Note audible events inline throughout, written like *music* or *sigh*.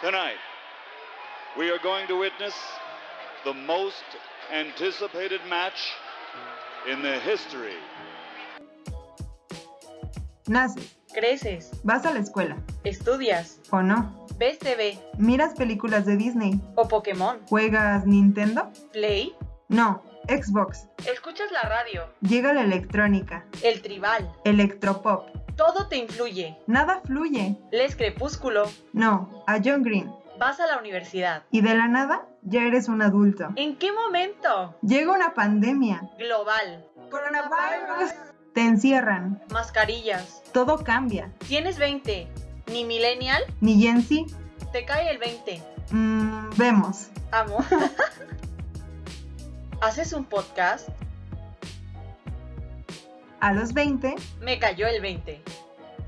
Tonight, we are going to witness the most anticipated match in the history. Naces, Creces, vas a la escuela, estudias, ¿o no? ves TV Miras películas de Disney, o Pokémon, ¿juegas Nintendo? Play, No, Xbox. escuchas la radio, Llega la electrónica, el tribal, electropop. Todo te influye. Nada fluye. Lees Crepúsculo, No, a John Green. vas a la universidad. Y de la nada, ya eres un adulto. ¿En qué momento? Llega una pandemia. Global, Coronavirus. Te encierran. mascarillas. Todo cambia. Tienes 20, ni millennial, Ni Gen Z. te cae el 20. Mm, vemos. Amo. *laughs* ¿Haces un podcast? A los 20, Me cayó el 20.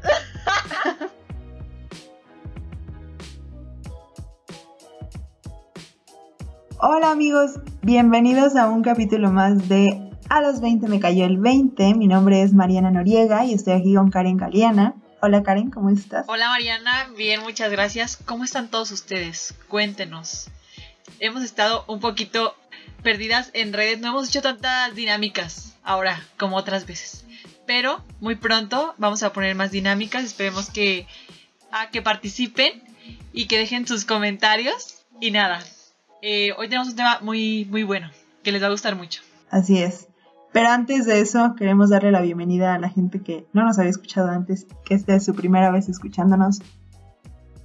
*laughs* Hola amigos, bienvenidos a un capítulo más de A los 20 me cayó el 20. Mi nombre es Mariana Noriega y estoy aquí con Karen Galeana. Hola Karen, ¿cómo estás? Hola Mariana, bien, muchas gracias. ¿Cómo están todos ustedes? Cuéntenos. Hemos estado un poquito perdidas en redes, no hemos hecho tantas dinámicas ahora como otras veces. Pero muy pronto vamos a poner más dinámicas, esperemos que, a que participen y que dejen sus comentarios. Y nada, eh, hoy tenemos un tema muy, muy bueno, que les va a gustar mucho. Así es. Pero antes de eso, queremos darle la bienvenida a la gente que no nos había escuchado antes, que esta es su primera vez escuchándonos.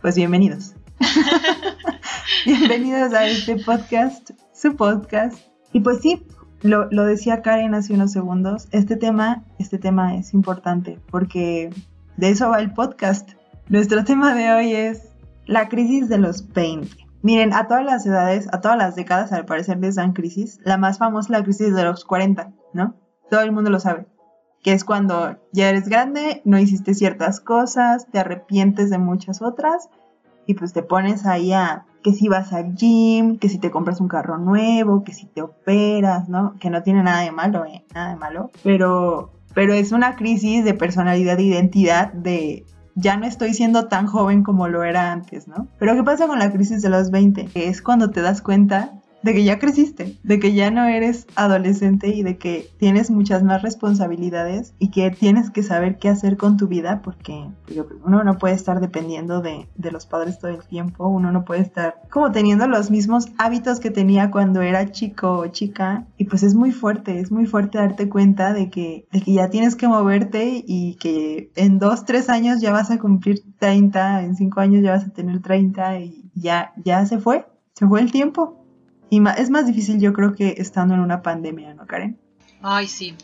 Pues bienvenidos. *laughs* *laughs* bienvenidos a este podcast, su podcast. Y pues sí, lo, lo decía Karen hace unos segundos, este tema, este tema es importante porque de eso va el podcast. Nuestro tema de hoy es la crisis de los 20. Miren, a todas las edades, a todas las décadas, al parecer les dan crisis. La más famosa la crisis de los 40, ¿no? Todo el mundo lo sabe. Que es cuando ya eres grande, no hiciste ciertas cosas, te arrepientes de muchas otras y pues te pones ahí a que si vas al gym, que si te compras un carro nuevo, que si te operas, ¿no? Que no tiene nada de malo, ¿eh? Nada de malo. Pero, pero es una crisis de personalidad e identidad de ya no estoy siendo tan joven como lo era antes, ¿no? Pero ¿qué pasa con la crisis de los 20? Que es cuando te das cuenta de que ya creciste, de que ya no eres adolescente y de que tienes muchas más responsabilidades y que tienes que saber qué hacer con tu vida porque, porque uno no puede estar dependiendo de, de, los padres todo el tiempo, uno no puede estar como teniendo los mismos hábitos que tenía cuando era chico o chica y pues es muy fuerte, es muy fuerte darte cuenta de que, de que ya tienes que moverte y que en dos, tres años ya vas a cumplir 30, en cinco años ya vas a tener 30 y ya, ya se fue, se fue el tiempo. Y es más difícil yo creo que estando en una pandemia, ¿no, Karen? Ay, sí.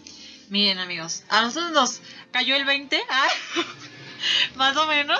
Miren, amigos, a nosotros nos cayó el 20, ¿ah? *laughs* más o menos,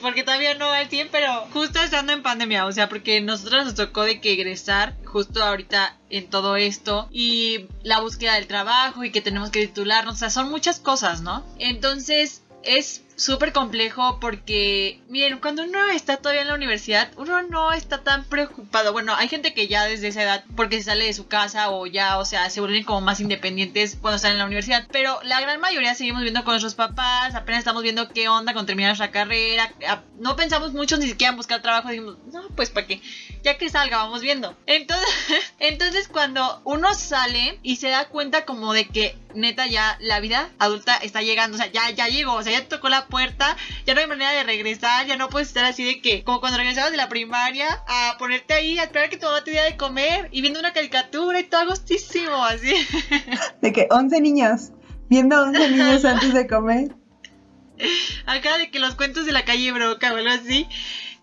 porque todavía no va el tiempo, pero justo estando en pandemia, o sea, porque nosotros nos tocó de que egresar justo ahorita en todo esto y la búsqueda del trabajo y que tenemos que titularnos, o sea, son muchas cosas, ¿no? Entonces, es súper complejo porque, miren, cuando uno está todavía en la universidad, uno no está tan preocupado. Bueno, hay gente que ya desde esa edad, porque se sale de su casa o ya, o sea, se vuelven como más independientes cuando están en la universidad. Pero la gran mayoría seguimos viendo con nuestros papás, apenas estamos viendo qué onda con terminar nuestra carrera. No pensamos mucho ni siquiera en buscar trabajo, decimos, no, pues para qué, ya que salga, vamos viendo. Entonces, *laughs* entonces cuando uno sale y se da cuenta como de que neta ya la vida adulta está llegando, o sea, ya, ya llegó, o sea, ya tocó la puerta, ya no hay manera de regresar, ya no puedes estar así de que, como cuando regresabas de la primaria, a ponerte ahí, a esperar que tu mamá te diera de comer y viendo una caricatura y todo agostísimo, así. *laughs* De que 11 niños, viendo 11 niños antes de comer. Acá de que los cuentos de la calle broca o algo así.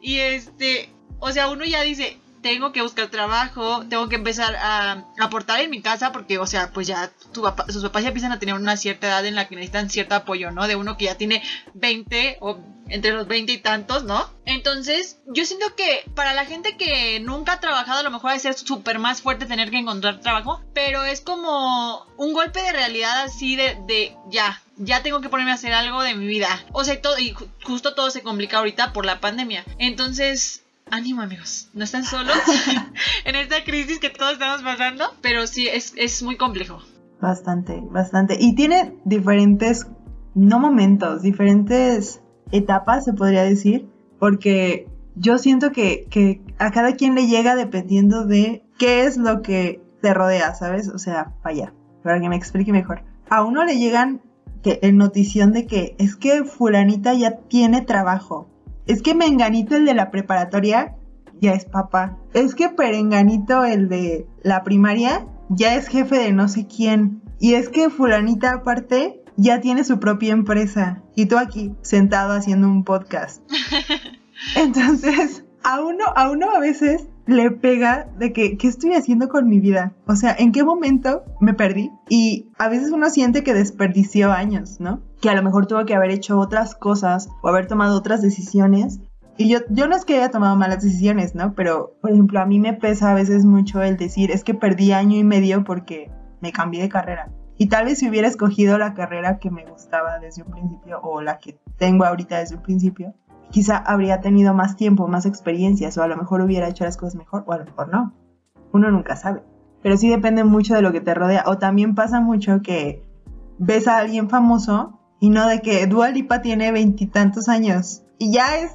Y este, o sea, uno ya dice, tengo que buscar trabajo, tengo que empezar a aportar en mi casa porque, o sea, pues ya sus papás ya empiezan a tener una cierta edad en la que necesitan cierto apoyo, ¿no? De uno que ya tiene 20 o entre los 20 y tantos, ¿no? Entonces, yo siento que para la gente que nunca ha trabajado, a lo mejor a ser súper más fuerte tener que encontrar trabajo, pero es como un golpe de realidad así de, de ya, ya tengo que ponerme a hacer algo de mi vida. O sea, todo, y justo todo se complica ahorita por la pandemia. Entonces, ánimo amigos, no están solos *laughs* en esta crisis que todos estamos pasando, pero sí, es, es muy complejo. Bastante, bastante. Y tiene diferentes, no momentos, diferentes etapas, se podría decir, porque yo siento que, que a cada quien le llega dependiendo de qué es lo que te rodea, ¿sabes? O sea, vaya, para que me explique mejor. A uno le llegan que en notición de que es que fulanita ya tiene trabajo. Es que menganito el de la preparatoria ya es papá. Es que perenganito el de la primaria ya es jefe de no sé quién. Y es que fulanita aparte ya tiene su propia empresa. Y tú aquí sentado haciendo un podcast. *laughs* Entonces, a uno, a uno a veces le pega de que, ¿qué estoy haciendo con mi vida? O sea, ¿en qué momento me perdí? Y a veces uno siente que desperdició años, ¿no? Que a lo mejor tuvo que haber hecho otras cosas o haber tomado otras decisiones. Y yo, yo no es que haya tomado malas decisiones, ¿no? Pero, por ejemplo, a mí me pesa a veces mucho el decir, es que perdí año y medio porque me cambié de carrera. Y tal vez si hubiera escogido la carrera que me gustaba desde un principio o la que tengo ahorita desde un principio, quizá habría tenido más tiempo, más experiencias, o a lo mejor hubiera hecho las cosas mejor, o a lo mejor no. Uno nunca sabe. Pero sí depende mucho de lo que te rodea. O también pasa mucho que ves a alguien famoso y no de que Dua Lipa tiene veintitantos años y ya es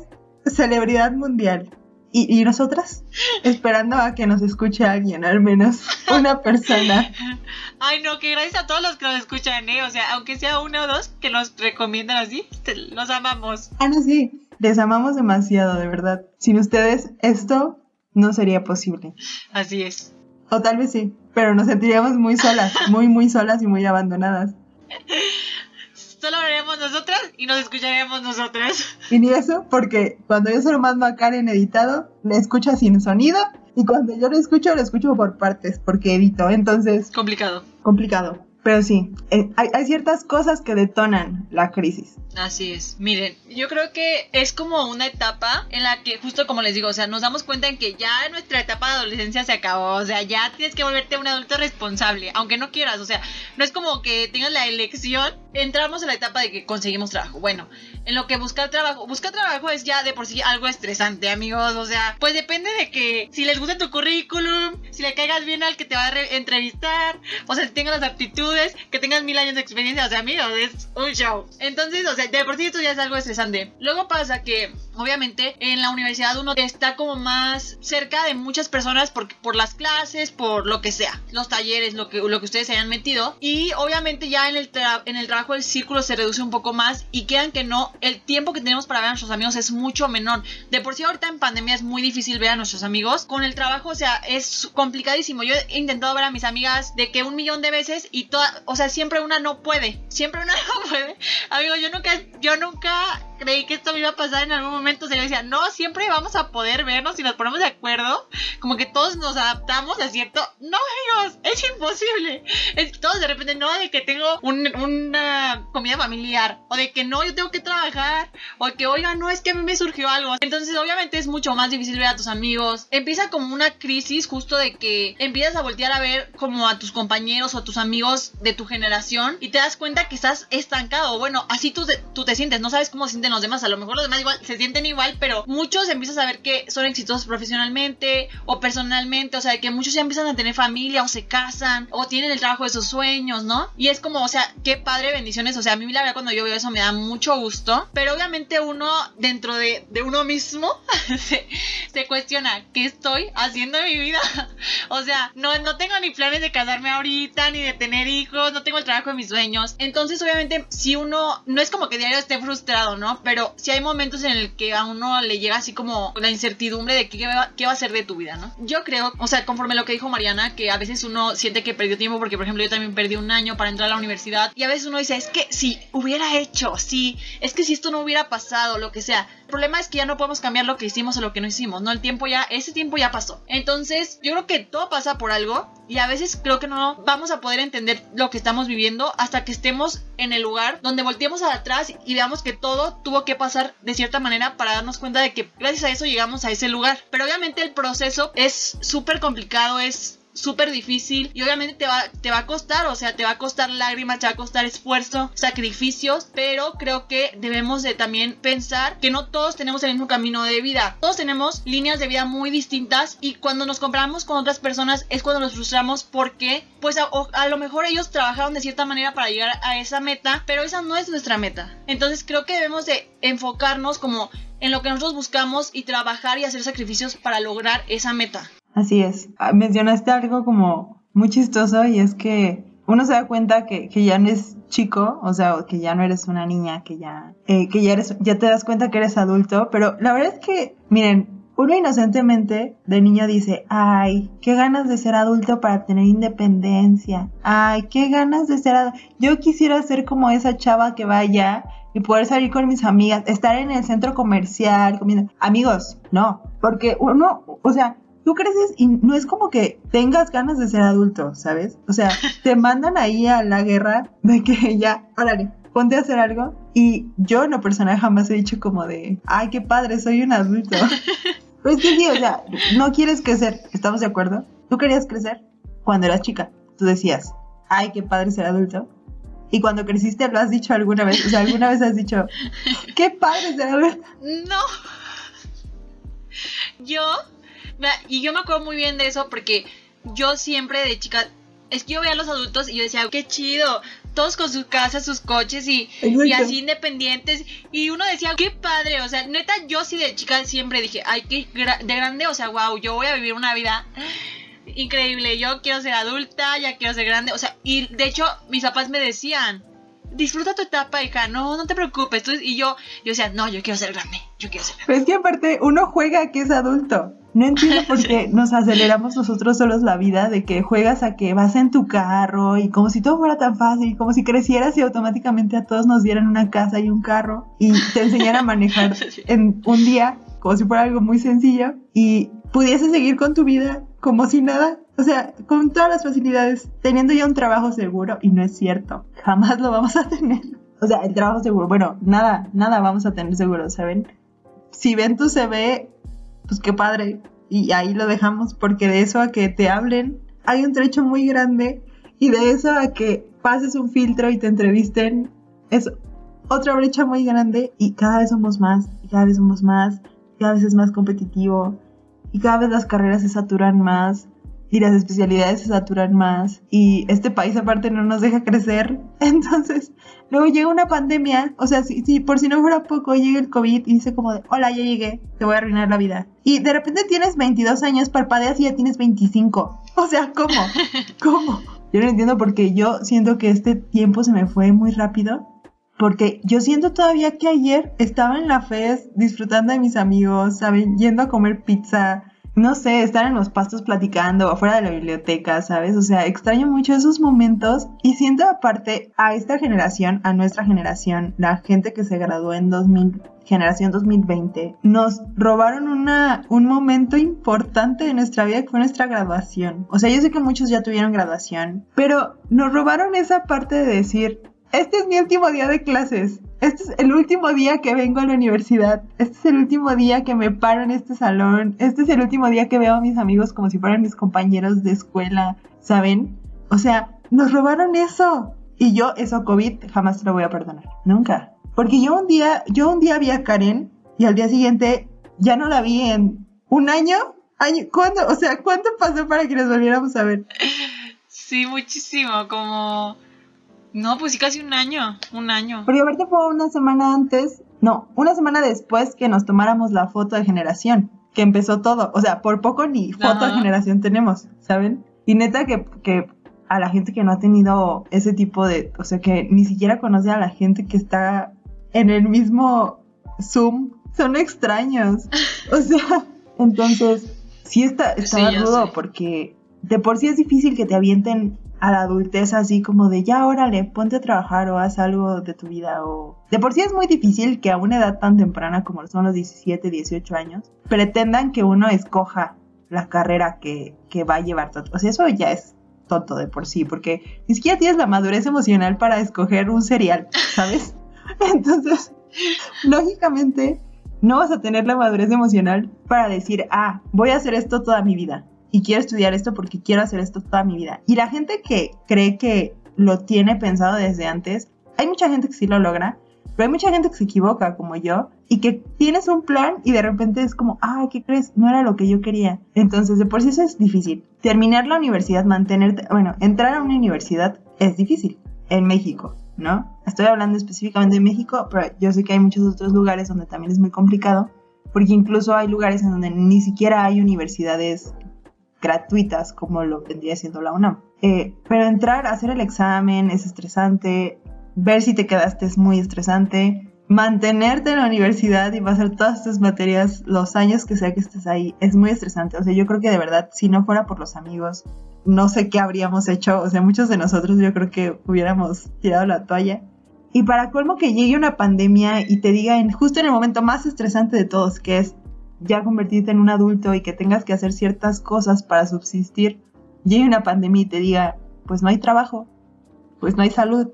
celebridad mundial. ¿Y, y nosotras? Esperando a que nos escuche alguien, al menos una persona. *laughs* Ay, no, que gracias a todos los que nos escuchan, ¿eh? O sea, aunque sea uno o dos que nos recomiendan así, los amamos. Ah, no, sí. Les amamos demasiado, de verdad. Sin ustedes, esto no sería posible. Así es. O tal vez sí, pero nos sentiríamos muy solas, muy, muy solas y muy abandonadas. *laughs* Solo hablaremos nosotras y nos escucharemos nosotras. Y ni eso, porque cuando yo se lo mando a Karen editado, le escucha sin sonido. Y cuando yo lo escucho, lo escucho por partes, porque edito. Entonces, Complicado. complicado. Pero sí, eh, hay, hay ciertas cosas que detonan la crisis. Así es. Miren, yo creo que es como una etapa en la que, justo como les digo, o sea, nos damos cuenta en que ya nuestra etapa de adolescencia se acabó. O sea, ya tienes que volverte un adulto responsable, aunque no quieras. O sea, no es como que tengas la elección. Entramos en la etapa de que conseguimos trabajo. Bueno, en lo que buscar trabajo. Buscar trabajo es ya de por sí algo estresante, amigos. O sea, pues depende de que si les gusta tu currículum, si le caigas bien al que te va a re- entrevistar, o sea, si tengas las aptitudes, que tengas mil años de experiencia. O sea, amigos, es un show. Entonces, o sea, de por sí esto ya es algo estresante. Luego pasa que, obviamente, en la universidad uno está como más cerca de muchas personas por, por las clases, por lo que sea, los talleres, lo que, lo que ustedes hayan metido. Y obviamente ya en el, en el trabajo el círculo se reduce un poco más y quedan que no, el tiempo que tenemos para ver a nuestros amigos es mucho menor. De por sí ahorita en pandemia es muy difícil ver a nuestros amigos. Con el trabajo, o sea, es complicadísimo. Yo he intentado ver a mis amigas de que un millón de veces y toda, o sea, siempre una no puede. Siempre una *laughs* no puede. Amigo, yo nunca, yo nunca creí que esto me iba a pasar en algún momento. Sea, yo decía, no, siempre vamos a poder vernos y nos ponemos de acuerdo. Como que todos nos adaptamos a cierto. No, amigos, es imposible. Es, todos de repente, no, de que tengo un- una comida familiar. O de que no, yo tengo que trabajar. O que, oiga, no, es que a mí me surgió algo. Entonces, obviamente, es mucho más difícil ver a tus amigos. Empieza como una crisis justo de que empiezas a voltear a ver como a tus compañeros o a tus amigos de tu generación y te das cuenta que estás estancado. Bueno, así tú, tú te sientes, no sabes cómo sienten los demás. A lo mejor los demás igual se sienten igual, pero muchos empiezas a ver que son exitosos profesionalmente o personalmente. O sea, que muchos ya empiezan a tener familia o se casan o tienen el trabajo de sus sueños, ¿no? Y es como, o sea, qué padre bendiciones. O sea, a mí la verdad cuando yo veo eso me da mucho gusto. Pero obviamente uno dentro de, de uno mismo *laughs* se, se cuestiona, ¿qué estoy haciendo en mi vida? *laughs* O sea, no, no tengo ni planes de casarme ahorita, ni de tener hijos, no tengo el trabajo de mis sueños. Entonces, obviamente, si uno, no es como que diario esté frustrado, ¿no? Pero si hay momentos en el que a uno le llega así como la incertidumbre de qué va, qué va a ser de tu vida, ¿no? Yo creo, o sea, conforme lo que dijo Mariana, que a veces uno siente que perdió tiempo, porque por ejemplo yo también perdí un año para entrar a la universidad, y a veces uno dice, es que si hubiera hecho, sí, es que si esto no hubiera pasado, lo que sea. El problema es que ya no podemos cambiar lo que hicimos o lo que no hicimos, ¿no? El tiempo ya, ese tiempo ya pasó. Entonces, yo creo que todo pasa por algo y a veces creo que no vamos a poder entender lo que estamos viviendo hasta que estemos en el lugar donde volteemos atrás y veamos que todo tuvo que pasar de cierta manera para darnos cuenta de que gracias a eso llegamos a ese lugar. Pero obviamente el proceso es súper complicado, es súper difícil y obviamente te va, te va a costar, o sea, te va a costar lágrimas, te va a costar esfuerzo, sacrificios, pero creo que debemos de también pensar que no todos tenemos el mismo camino de vida, todos tenemos líneas de vida muy distintas y cuando nos comparamos con otras personas es cuando nos frustramos porque pues a, a lo mejor ellos trabajaron de cierta manera para llegar a esa meta, pero esa no es nuestra meta. Entonces creo que debemos de enfocarnos como en lo que nosotros buscamos y trabajar y hacer sacrificios para lograr esa meta. Así es. Ah, Mencionaste algo como muy chistoso y es que uno se da cuenta que, que ya no es chico, o sea, que ya no eres una niña, que ya, eh, que ya eres, ya te das cuenta que eres adulto, pero la verdad es que, miren, uno inocentemente de niño dice, ay, qué ganas de ser adulto para tener independencia, ay, qué ganas de ser adulto. Yo quisiera ser como esa chava que vaya y poder salir con mis amigas, estar en el centro comercial comiendo. Amigos, no, porque uno, o sea, tú creces y no es como que tengas ganas de ser adulto, ¿sabes? O sea, *laughs* te mandan ahí a la guerra de que ya, órale, ponte a hacer algo. Y yo en lo personal jamás he dicho como de, ay, qué padre, soy un adulto. *laughs* Pues que sí, o sea, no quieres crecer, ¿estamos de acuerdo? Tú querías crecer cuando eras chica. Tú decías, ay, qué padre ser adulto. Y cuando creciste lo has dicho alguna vez, o sea, alguna vez has dicho, qué padre ser adulto. *laughs* No. Yo, y yo me acuerdo muy bien de eso porque yo siempre de chica, es que yo veía a los adultos y yo decía, qué chido, todos con sus casas, sus coches y, y así independientes. Y uno decía, qué padre, o sea, neta, yo sí de chica siempre dije, ay, qué gra- de grande, o sea, wow, yo voy a vivir una vida increíble, yo quiero ser adulta, ya quiero ser grande, o sea, y de hecho mis papás me decían, disfruta tu etapa, hija, no, no te preocupes, tú, y yo, yo decía, no, yo quiero ser grande, yo quiero ser grande. Pero es que aparte uno juega que es adulto. No entiendo por qué *laughs* nos aceleramos nosotros solos la vida de que juegas a que vas en tu carro y como si todo fuera tan fácil, como si crecieras y automáticamente a todos nos dieran una casa y un carro y te enseñaran a manejar *laughs* en un día como si fuera algo muy sencillo y pudieses seguir con tu vida como si nada, o sea, con todas las facilidades, teniendo ya un trabajo seguro y no es cierto, jamás lo vamos a tener. O sea, el trabajo seguro, bueno, nada, nada vamos a tener seguro, ¿saben? Si ven tu CV, pues qué padre. Y ahí lo dejamos, porque de eso a que te hablen, hay un trecho muy grande. Y de eso a que pases un filtro y te entrevisten, es otra brecha muy grande. Y cada vez somos más, y cada vez somos más, cada vez es más competitivo. Y cada vez las carreras se saturan más. Y las especialidades se saturan más. Y este país aparte no nos deja crecer. *laughs* Entonces, Luego llega una pandemia, o sea, si, si por si no fuera poco, llega el COVID y dice como de, hola, ya llegué, te voy a arruinar la vida. Y de repente tienes 22 años, parpadeas y ya tienes 25. O sea, ¿cómo? *laughs* ¿Cómo? Yo no entiendo porque yo siento que este tiempo se me fue muy rápido. Porque yo siento todavía que ayer estaba en la FES disfrutando de mis amigos, ¿saben? Yendo a comer pizza, no sé, estar en los pastos platicando afuera de la biblioteca, ¿sabes? O sea, extraño mucho esos momentos y siento aparte a esta generación, a nuestra generación, la gente que se graduó en 2000, generación 2020, nos robaron una, un momento importante de nuestra vida que fue nuestra graduación. O sea, yo sé que muchos ya tuvieron graduación, pero nos robaron esa parte de decir, este es mi último día de clases. Este es el último día que vengo a la universidad. Este es el último día que me paro en este salón. Este es el último día que veo a mis amigos como si fueran mis compañeros de escuela. ¿Saben? O sea, nos robaron eso. Y yo, eso COVID, jamás te lo voy a perdonar. Nunca. Porque yo un día, yo un día vi a Karen y al día siguiente ya no la vi en un año. año ¿Cuándo? O sea, ¿cuánto pasó para que nos volviéramos a ver? Sí, muchísimo, como... No, pues sí, casi un año, un año. Porque aparte fue una semana antes, no, una semana después que nos tomáramos la foto de generación, que empezó todo. O sea, por poco ni foto de generación tenemos, ¿saben? Y neta que, que a la gente que no ha tenido ese tipo de, o sea, que ni siquiera conoce a la gente que está en el mismo Zoom, son extraños. *laughs* O sea, entonces, sí está, Sí, yo rudo porque de por sí es difícil que te avienten a la adultez así como de ya órale, ponte a trabajar o haz algo de tu vida o de por sí es muy difícil que a una edad tan temprana como son los 17, 18 años pretendan que uno escoja la carrera que, que va a llevar. O sea, eso ya es tonto de por sí, porque ni siquiera tienes la madurez emocional para escoger un cereal, ¿sabes? *laughs* Entonces, lógicamente, no vas a tener la madurez emocional para decir, ah, voy a hacer esto toda mi vida y quiero estudiar esto porque quiero hacer esto toda mi vida. Y la gente que cree que lo tiene pensado desde antes, hay mucha gente que sí lo logra, pero hay mucha gente que se equivoca como yo y que tienes un plan y de repente es como, ah, ¿qué crees? No era lo que yo quería. Entonces, de por sí eso es difícil. Terminar la universidad, mantenerte, bueno, entrar a una universidad es difícil en México, ¿no? Estoy hablando específicamente de México, pero yo sé que hay muchos otros lugares donde también es muy complicado, porque incluso hay lugares en donde ni siquiera hay universidades gratuitas como lo vendría siendo la UNAM. Eh, pero entrar hacer el examen es estresante, ver si te quedaste es muy estresante, mantenerte en la universidad y pasar todas tus materias los años que sea que estés ahí es muy estresante. O sea, yo creo que de verdad, si no fuera por los amigos, no sé qué habríamos hecho. O sea, muchos de nosotros yo creo que hubiéramos tirado la toalla. Y para colmo que llegue una pandemia y te diga en, justo en el momento más estresante de todos, que es ya convertirte en un adulto y que tengas que hacer ciertas cosas para subsistir, llegue una pandemia y te diga, pues no hay trabajo, pues no hay salud,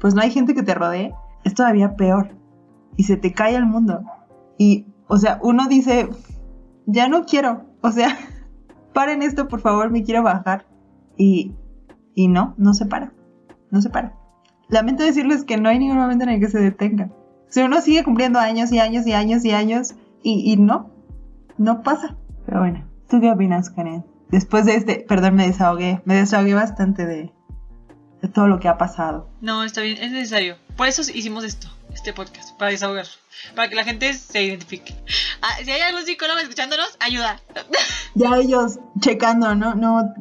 pues no hay gente que te rodee, es todavía peor. Y se te cae el mundo. Y, o sea, uno dice, ya no quiero, o sea, *laughs* paren esto, por favor, me quiero bajar. Y, y no, no se para, no se para. Lamento decirles que no hay ningún momento en el que se detenga. Sea, uno sigue cumpliendo años y años y años y años y, y no, no pasa. Pero bueno, ¿tú qué opinas, Karen? Después de este, perdón, me desahogué, me desahogué bastante de, de todo lo que ha pasado. No, está bien, es necesario. Por eso hicimos esto, este podcast, para desahogar, para que la gente se identifique. Ah, si hay algún psicólogo escuchándonos, ayuda. *laughs* Ya ellos checando, ¿no? No,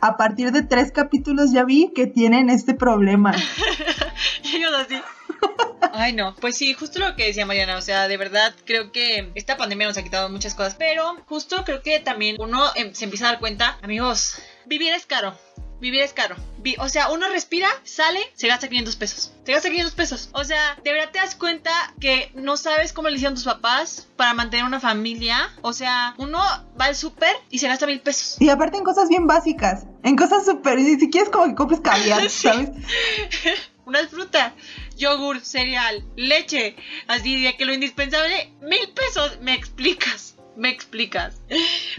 a partir de tres capítulos ya vi que tienen este problema. *laughs* ellos así. *laughs* Ay, no. Pues sí, justo lo que decía Mariana. O sea, de verdad creo que esta pandemia nos ha quitado muchas cosas. Pero justo creo que también uno em, se empieza a dar cuenta, amigos, vivir es caro. Vivir es caro. O sea, uno respira, sale, se gasta 500 pesos. Se gasta 500 pesos. O sea, de verdad te das cuenta que no sabes cómo le hicieron tus papás para mantener una familia. O sea, uno va al súper y se gasta mil pesos. Y aparte en cosas bien básicas, en cosas súper, ni siquiera es como que compres caviar, *laughs* Sí. ¿sabes? *laughs* Una fruta, yogur, cereal, leche. Así de que lo indispensable, mil pesos. Me explicas. Me explicas.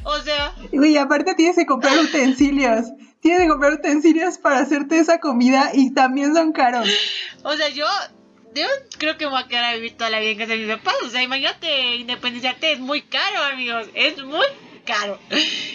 O sea, Y aparte tienes que comprar utensilios, tienes que comprar utensilios para hacerte esa comida y también son caros. o sea, yo, yo creo que me voy a quedar a vivir toda la vida en casa de mis papás. O sea, imagínate, independizarte es muy caro, amigos. Es muy caro.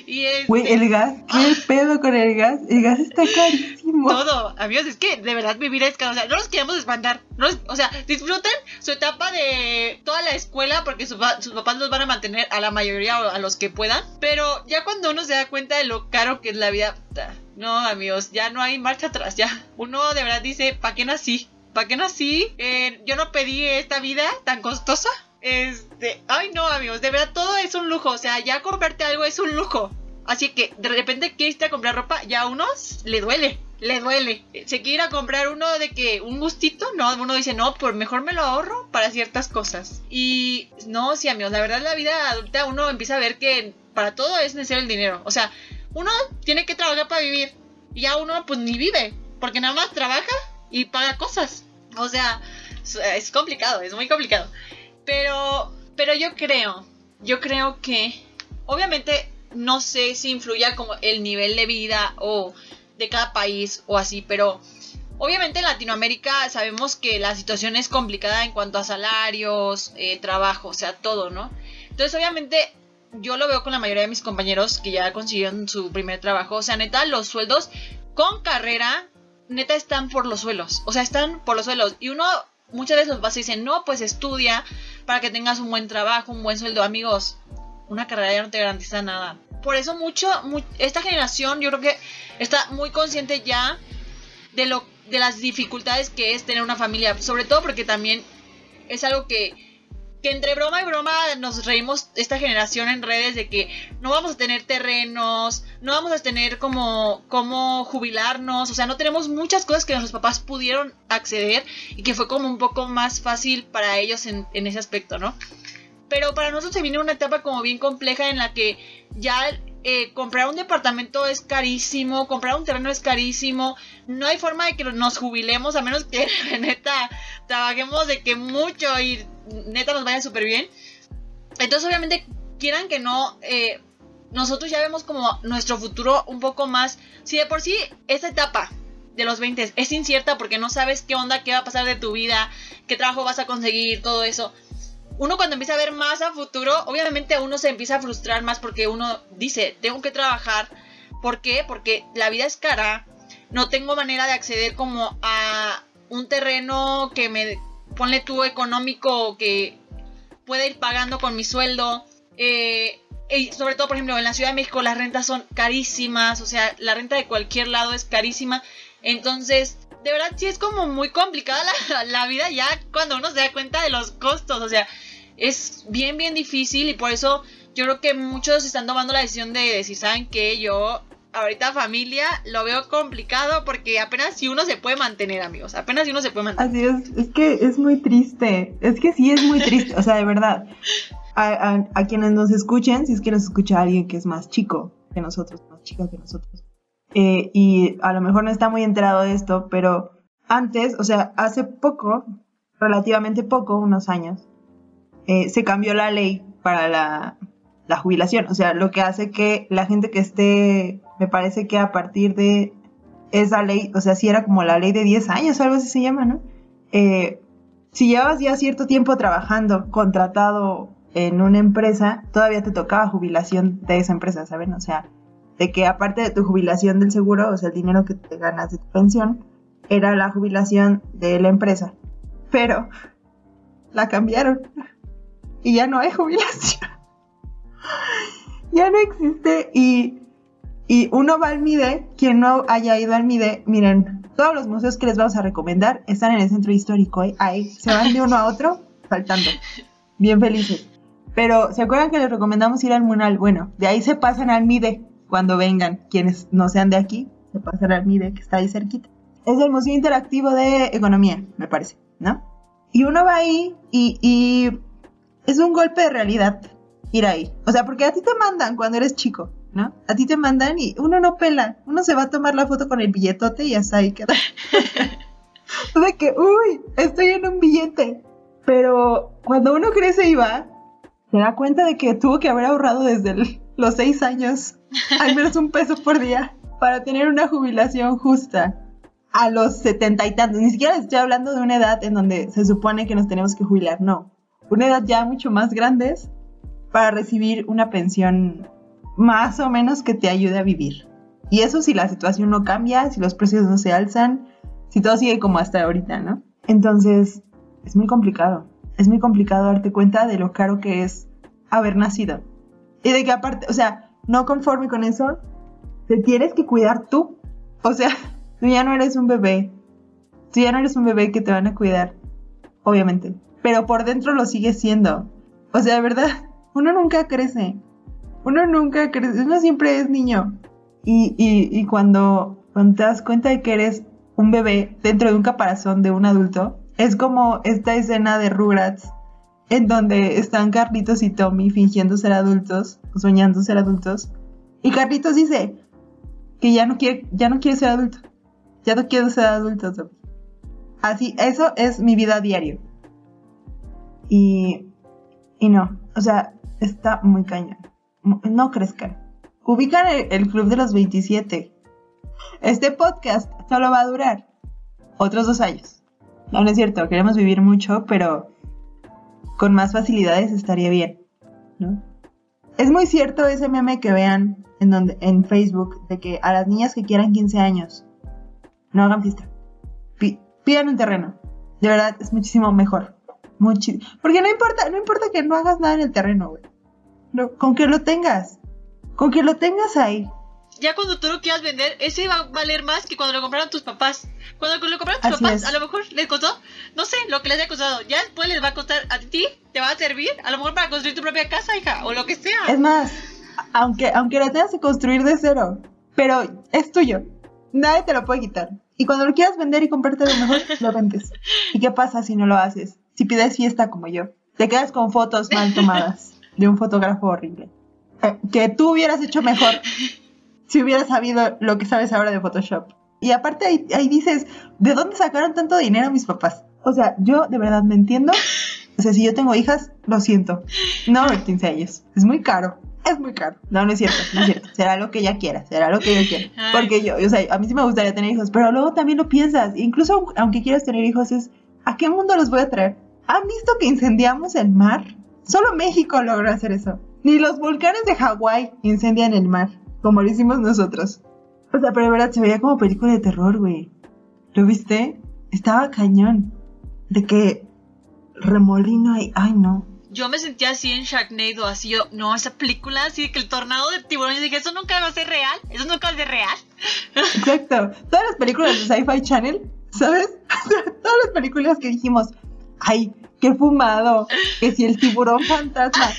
Y es Güey, el gas, ¿qué pedo con el gas? El gas está *laughs* carísimo. todo, amigos, es que de verdad vivir es caro. O sea, no nos queremos espantar. No nos- o sea, disfruten su etapa de toda la escuela porque su pa- sus papás los van a mantener a la mayoría o a los que puedan. Pero ya cuando uno se da cuenta de lo caro que es la vida, no, amigos, ya no hay marcha atrás. Ya uno de verdad dice, ¿para qué nací? ¿Para qué nací? Eh, yo no pedí esta vida tan costosa. Este, ay no, amigos, de verdad todo es un lujo. O sea, ya comprarte algo es un lujo. Así que de repente quieres irte a comprar ropa, ya a uno le duele, le duele. Se quiere ir a comprar uno de que un gustito, no, uno dice, no, pues mejor me lo ahorro para ciertas cosas. Y no, sí, amigos, la verdad la vida adulta uno empieza a ver que para todo es necesario el dinero. O sea, uno tiene que trabajar para vivir y ya uno pues ni vive, porque nada más trabaja y paga cosas. O sea, es complicado, es muy complicado. Pero, pero yo creo, yo creo que, obviamente, no sé si influya como el nivel de vida o de cada país o así, pero obviamente en Latinoamérica sabemos que la situación es complicada en cuanto a salarios, eh, trabajo, o sea, todo, ¿no? Entonces, obviamente, yo lo veo con la mayoría de mis compañeros que ya consiguieron su primer trabajo, o sea, neta, los sueldos con carrera, neta, están por los suelos, o sea, están por los suelos, y uno muchas veces los papás dicen, no, pues estudia para que tengas un buen trabajo, un buen sueldo, amigos. Una carrera ya no te garantiza nada. Por eso mucho, mu- esta generación yo creo que está muy consciente ya de lo de las dificultades que es tener una familia, sobre todo porque también es algo que que entre broma y broma nos reímos esta generación en redes de que no vamos a tener terrenos, no vamos a tener como, como jubilarnos, o sea, no tenemos muchas cosas que nuestros papás pudieron acceder y que fue como un poco más fácil para ellos en, ese aspecto, ¿no? Pero para nosotros se viene una etapa como bien compleja en la que ya eh, comprar un departamento es carísimo, comprar un terreno es carísimo, no hay forma de que nos jubilemos a menos que *laughs* neta trabajemos de que mucho y neta nos vaya súper bien. Entonces obviamente quieran que no, eh, nosotros ya vemos como nuestro futuro un poco más, si de por sí esta etapa de los 20 es incierta porque no sabes qué onda, qué va a pasar de tu vida, qué trabajo vas a conseguir, todo eso uno cuando empieza a ver más a futuro, obviamente uno se empieza a frustrar más porque uno dice, tengo que trabajar. ¿Por qué? Porque la vida es cara. No tengo manera de acceder como a, un terreno que me ponle tú económico que pueda ir pagando con mi sueldo. Eh, y sobre todo, por ejemplo, en la Ciudad de México las rentas son carísimas, o sea, la renta de cualquier lado es carísima. Entonces, de verdad sí es como muy complicada la, *laughs* la vida ya cuando uno se da cuenta de los costos, o sea, es bien, bien difícil y por eso yo creo que muchos están tomando la decisión de decir, ¿saben qué? Yo ahorita familia lo veo complicado porque apenas si uno se puede mantener, amigos, apenas si uno se puede mantener. Así es, es que es muy triste, es que sí es muy triste, o sea, de verdad. A, a- quienes nos escuchen, si es que nos escucha alguien que es más chico que nosotros, más chica que nosotros, eh, y a lo mejor no está muy enterado de esto, pero antes, o sea, hace poco, relativamente poco, unos años, eh, se cambió la ley para la, la jubilación. O sea, lo que hace que la gente que esté, me parece que a partir de esa ley, o sea, si era como la ley de 10 años, algo así se llama, ¿no? Eh, si llevabas ya cierto tiempo trabajando, contratado en una empresa, todavía te tocaba jubilación de esa empresa, ¿saben? O sea, de que aparte de tu jubilación del seguro, o sea, el dinero que te ganas de tu pensión, era la jubilación de la empresa. Pero la cambiaron y ya no hay jubilación. *laughs* ya no existe y, y uno va al MIDE, quien no haya ido al MIDE, miren, todos los museos que les vamos a recomendar están en el centro histórico, ¿eh? ahí se van de uno a otro saltando, bien felices. Pero, ¿se acuerdan que les recomendamos ir al Munal? Bueno, de ahí se pasan al MIDE cuando vengan, quienes no sean de aquí, se pasan al MIDE que está ahí cerquita. Es el Museo Interactivo de Economía, me parece, ¿no? Y uno va ahí y, y es un golpe de realidad ir ahí. O sea, porque a ti te mandan cuando eres chico, ¿no? A ti te mandan y uno no pela. Uno se va a tomar la foto con el billetote y hasta ahí queda. *laughs* sea que, uy, estoy en un billete. Pero cuando uno crece y va, se da cuenta de que tuvo que haber ahorrado desde los seis años al menos un peso por día para tener una jubilación justa a los setenta y tantos. Ni siquiera estoy hablando de una edad en donde se supone que nos tenemos que jubilar, no. Una edad ya mucho más grande para recibir una pensión más o menos que te ayude a vivir. Y eso si la situación no cambia, si los precios no se alzan, si todo sigue como hasta ahorita, ¿no? Entonces, es muy complicado. Es muy complicado darte cuenta de lo caro que es haber nacido. Y de que aparte, o sea, no conforme con eso, te tienes que cuidar tú. O sea, *laughs* tú ya no eres un bebé. Tú ya no eres un bebé que te van a cuidar, obviamente. Pero por dentro lo sigues siendo. O sea, verdad, *laughs* uno nunca crece. Uno nunca crece. Uno siempre es niño. Y, y, y cuando, cuando te das cuenta de que eres un bebé dentro de un caparazón de un adulto, es como esta escena de Rugrats en donde están Carlitos y Tommy fingiendo ser adultos, soñando ser adultos. Y Carlitos dice que ya no quiere, ya no quiere ser adulto. Ya no quiero ser adulto, Tommy. Así, eso es mi vida diario. Y, y no, o sea, está muy cañón. No crezcan. Ubican el, club de los 27. Este podcast solo va a durar otros dos años. No, no es cierto, queremos vivir mucho, pero con más facilidades estaría bien, ¿no? Es muy cierto ese meme que vean en, Facebook de que a las niñas que quieran 15 años no hagan fiesta. Pi- pidan un terreno. De verdad, es muchísimo mejor. Porque no importa, no importa que no hagas nada en el terreno, güey. No, con que lo tengas. Con que lo tengas ahí. Ya cuando tú lo quieras vender, ese va a valer más que cuando lo compraron tus papás. Cuando lo compraron tus Así papás, es. a lo mejor les costó, no sé, lo que les haya costado. Ya después les va a costar a ti, te va a servir, a lo mejor para construir tu propia casa, hija, o lo que sea. Es más, aunque, aunque la tengas que construir de cero, pero es tuyo. Nadie te lo puede quitar. Y cuando lo quieras vender y comprarte lo mejor, *laughs* lo vendes. ¿Y qué pasa si no lo haces? Si pides fiesta como yo, te quedas con fotos mal tomadas de un fotógrafo horrible. Eh, que tú hubieras hecho mejor *laughs* si hubieras sabido lo que sabes ahora de Photoshop. Y aparte ahí, ahí dices, ¿de dónde sacaron tanto dinero mis papás? O sea, yo de verdad me entiendo. O sea, si yo tengo hijas, lo siento. No, *laughs* 15 años. Es muy caro. Es muy caro. No, no es cierto, no es cierto. Será lo que ella quiera, será lo que ella quiera. Porque yo, o sea, a mí sí me gustaría tener hijos, pero luego también lo piensas. Incluso aun- aunque quieras tener hijos, es ¿a qué mundo los voy a traer? ¿Han visto que incendiamos el mar? Solo México logró hacer eso. Ni los volcanes de Hawái incendian el mar, como lo hicimos nosotros. O sea, pero de verdad se veía como película de terror, güey. ¿Lo viste? estaba cañón. De que remolino ahí, ay no. Yo me sentía así en Sharknado, así yo, no, esa película, así que el tornado de tiburones, dije, eso nunca va a ser real, eso nunca va a ser real. Exacto. Todas las películas de Sci-Fi Channel, ¿sabes? *laughs* Todas las películas que dijimos, ay, qué fumado, que si el tiburón *laughs* fantasma.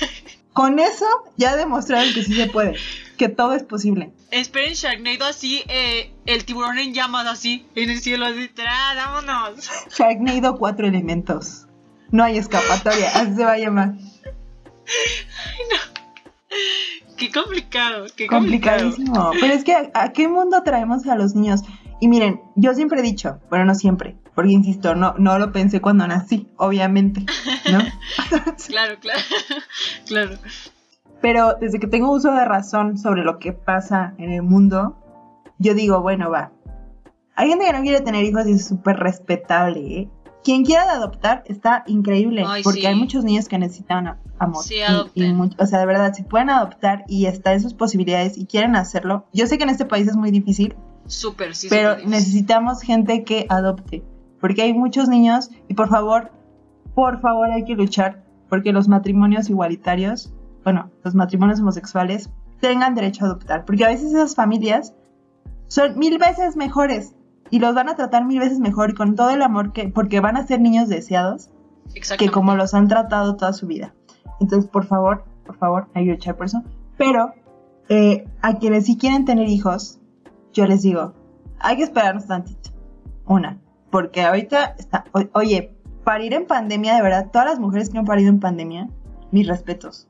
Con eso ya demostraron que sí se puede, que todo es posible. Esperen Sharknado así, eh, el tiburón en llamas así, en el cielo así, vámonos. Sharknado, cuatro elementos. No hay escapatoria, así se va a llamar. Qué complicado, qué complicado. Complicadísimo. Pero es que, ¿a, a qué mundo traemos a los niños? Y miren, yo siempre he dicho, bueno, no siempre, porque insisto, no, no lo pensé cuando nací, obviamente, ¿no? *laughs* Claro, claro, claro. Pero desde que tengo uso de razón sobre lo que pasa en el mundo, yo digo, bueno, va. Hay gente que no quiere tener hijos y es súper respetable, ¿eh? Quien quiera adoptar está increíble, Ay, porque sí. hay muchos niños que necesitan amor. Sí, Y- o sea, de verdad, si pueden adoptar y está en sus posibilidades y quieren hacerlo, yo sé que en este país es muy difícil, Súper, sí. pero necesitamos gente que adopte, porque hay muchos niños y por favor, por favor hay que luchar porque los matrimonios igualitarios, bueno, los matrimonios homosexuales tengan derecho a adoptar, porque a veces esas familias son mil veces mejores y los van a tratar mil veces mejor con todo el amor que, porque van a ser niños deseados que como los han tratado toda su vida. Entonces, por favor, por favor, hay que luchar por eso. Pero eh, a quienes sí quieren tener hijos, yo les digo, hay que esperarnos tantito. Una, porque ahorita está, o- oye, parir en pandemia, de verdad, todas las mujeres que han parido en pandemia, mis respetos.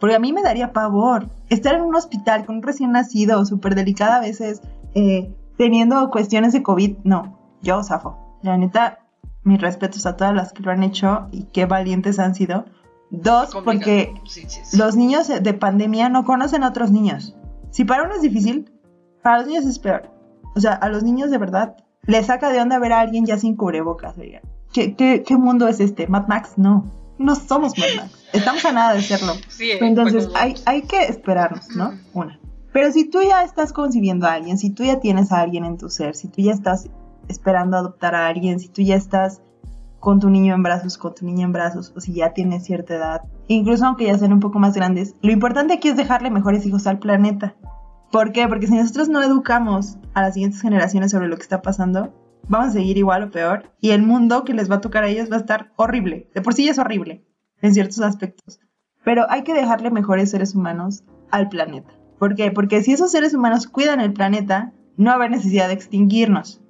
Porque a mí me daría pavor estar en un hospital con un recién nacido, súper delicada a veces, eh, teniendo cuestiones de COVID. No, yo zafo. La neta, mis respetos a todas las que lo han hecho y qué valientes han sido. Dos, porque Sí, sí, sí. los niños de pandemia no conocen a otros niños. Si para uno es difícil, para los niños es peor. O sea, a los niños de verdad les saca de onda ver a alguien ya sin cubrebocas. oigan. ¿Qué, qué, qué mundo es este? ¿Mad Max? No. No somos Mad Max. Estamos a nada de serlo. Sí, eh, Entonces bueno, hay, hay que esperarnos, ¿no? Una. Pero si tú ya estás concibiendo a alguien, si tú ya tienes a alguien en tu ser, si tú ya estás esperando adoptar a alguien, si tú ya estás con tu niño en brazos, con tu niña en brazos, o si ya tienes cierta edad, incluso aunque ya sean un poco más grandes, lo importante aquí es dejarle mejores hijos al planeta. ¿Por qué? Porque si nosotros no educamos a las siguientes generaciones sobre lo que está pasando, vamos a seguir igual o peor, y el mundo que les va a tocar a ellos va a estar horrible. De por sí ya es horrible, en ciertos aspectos. Pero hay que dejarle mejores seres humanos al planeta. ¿Por qué? Porque si esos seres humanos cuidan el planeta, no va a haber necesidad de extinguirnos.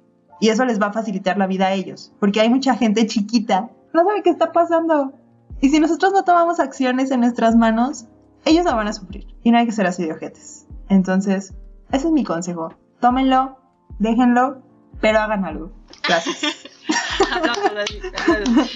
Y eso les va a facilitar la vida a ellos. Porque hay mucha gente chiquita, no sabe qué está pasando. Y si nosotros no tomamos acciones en nuestras manos, ellos la van a sufrir. Y no hay que ser así de ojetes. Entonces, ese es mi consejo. Tómenlo, déjenlo, pero hagan algo. Gracias. *laughs*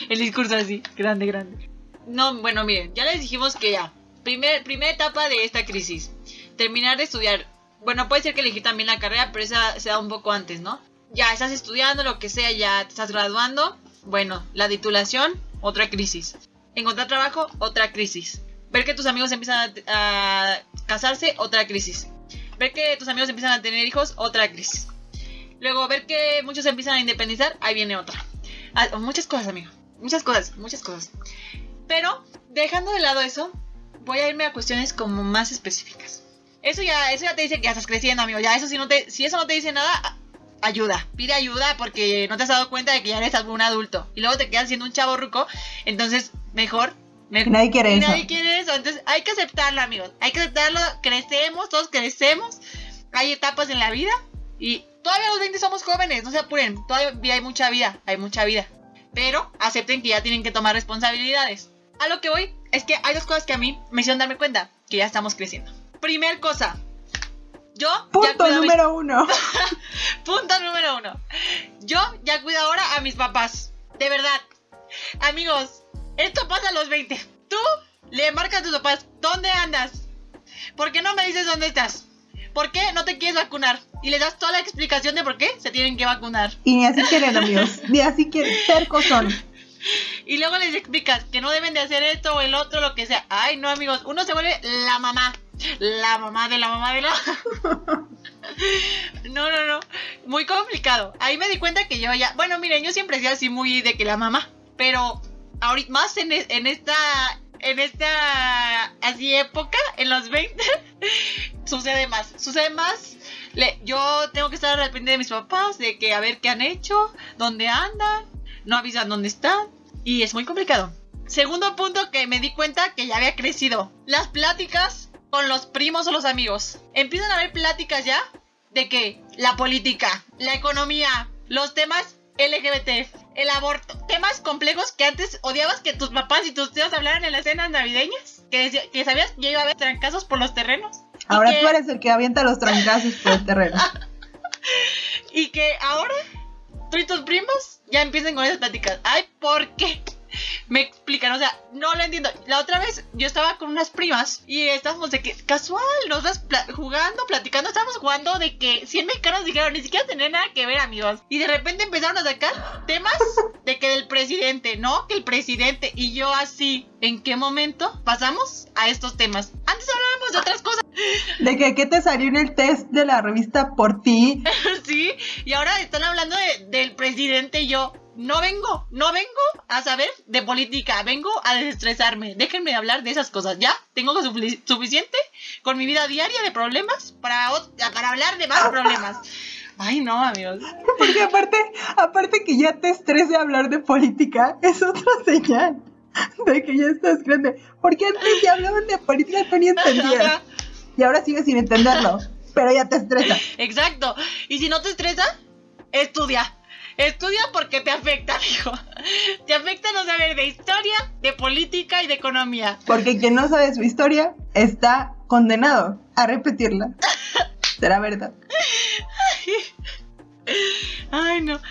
El discurso así, grande, grande. No, bueno, miren, ya les dijimos que ya. Primer, primera etapa de esta crisis. Terminar de estudiar. Bueno, puede ser que elegí también la carrera, pero esa se da un poco antes, ¿no? Ya estás estudiando, lo que sea, ya te estás graduando. Bueno, la titulación, otra crisis. Encontrar trabajo, otra crisis. Ver que tus amigos empiezan a, a casarse, otra crisis. Ver que tus amigos empiezan a tener hijos, otra crisis. Luego ver que muchos empiezan a independizar, ahí viene otra. Ah, muchas cosas, amigo. Muchas cosas, muchas cosas. Pero, dejando de lado eso, voy a irme a cuestiones como más específicas. Eso ya, eso ya te dice que ya estás creciendo, amigo. Ya eso si no te, si eso no te dice nada, ayuda. Pide ayuda porque no te has dado cuenta de que ya eres un adulto. Y luego te quedas siendo un chavo ruco. Entonces, mejor. Me- Nadie quiere eso. nadie quiere eso. Entonces, hay que aceptarlo, amigos. Hay que aceptarlo. Crecemos, todos crecemos. Hay etapas en la vida. Y todavía a los 20 somos jóvenes. No se apuren. Todavía hay mucha vida. Hay mucha vida. Pero acepten que ya tienen que tomar responsabilidades. A lo que voy es que hay dos cosas que a mí me hicieron darme cuenta que ya estamos creciendo. Primer cosa. Yo Punto mis- número *laughs* uno. Punto número uno. Yo ya cuido ahora a mis papás. De verdad. Amigos, esto pasa a los 20. Tú le marcas a tus papás, ¿dónde andas? ¿Por qué no me dices dónde estás? ¿Por qué no te quieres vacunar? Y les das toda la explicación de por qué se tienen que vacunar. Y ni así quieren, amigos. *laughs* Ni así quieren. Cercos son. Y luego les explicas que no deben de hacer esto o el otro, lo que sea. Ay, no, amigos, uno se vuelve la mamá. La mamá de la mamá de la... *laughs* No, no, no. muy complicado. Ahí me di cuenta que yo ya, bueno, miren, yo siempre decía así muy de que la mamá, pero ahorita más en, e- en esta en esta así época, en los 20, *laughs* sucede más, sucede más. Le- yo tengo que estar al de mis papás, de que a ver qué han hecho, dónde andan, no avisan dónde están, y es muy complicado. Segundo punto que me di cuenta que ya había crecido, las pláticas con los primos o los amigos. Empiezan a haber pláticas ya de que la política, la economía, los temas LGBT, el aborto, temas complejos que antes odiabas que tus papás y tus tíos hablaran en las cenas navideñas, que, que sabías que iba a haber trancazos por los terrenos. Ahora que- tú eres el que avienta los trancazos por el terreno. *laughs* Y que ahora tú y tus primos ya empiecen con esas pláticas. Ay, ¿por qué? *laughs* Me explican, o sea, no lo entiendo. La otra vez yo estaba con unas primas y estábamos de que casual, nosotras pla- jugando, platicando, estábamos jugando de que 100 mexicanos dijeron, ni siquiera tener nada que ver, amigos. Y de repente empezaron a sacar temas de que del presidente, ¿no? Que el presidente y yo así, ¿en qué momento pasamos a estos temas? Antes hablábamos de otras cosas. *laughs* De que qué te salió en el test de la revista por ti. *laughs* Sí, y ahora están hablando de- del presidente y yo no vengo, no vengo a saber de política, vengo a desestresarme. Déjenme hablar de esas cosas, ¿ya? Tengo sufi- suficiente con mi vida diaria de problemas para, para hablar de más problemas. Ay, no, amigos. Porque aparte, aparte que ya te estrese hablar de política, es otra señal de que ya estás grande. Porque antes ya hablaban de política, tú ni entendías. Y ahora sigues sin entenderlo. Pero ya te estresa. Exacto. Y si no te estresa, estudia. Estudia porque te afecta, *laughs* amigo. Te afecta no saber de historia, de política y de economía. Porque quien no sabe su historia está condenado a repetirla. *laughs* Será verdad. Ay, no.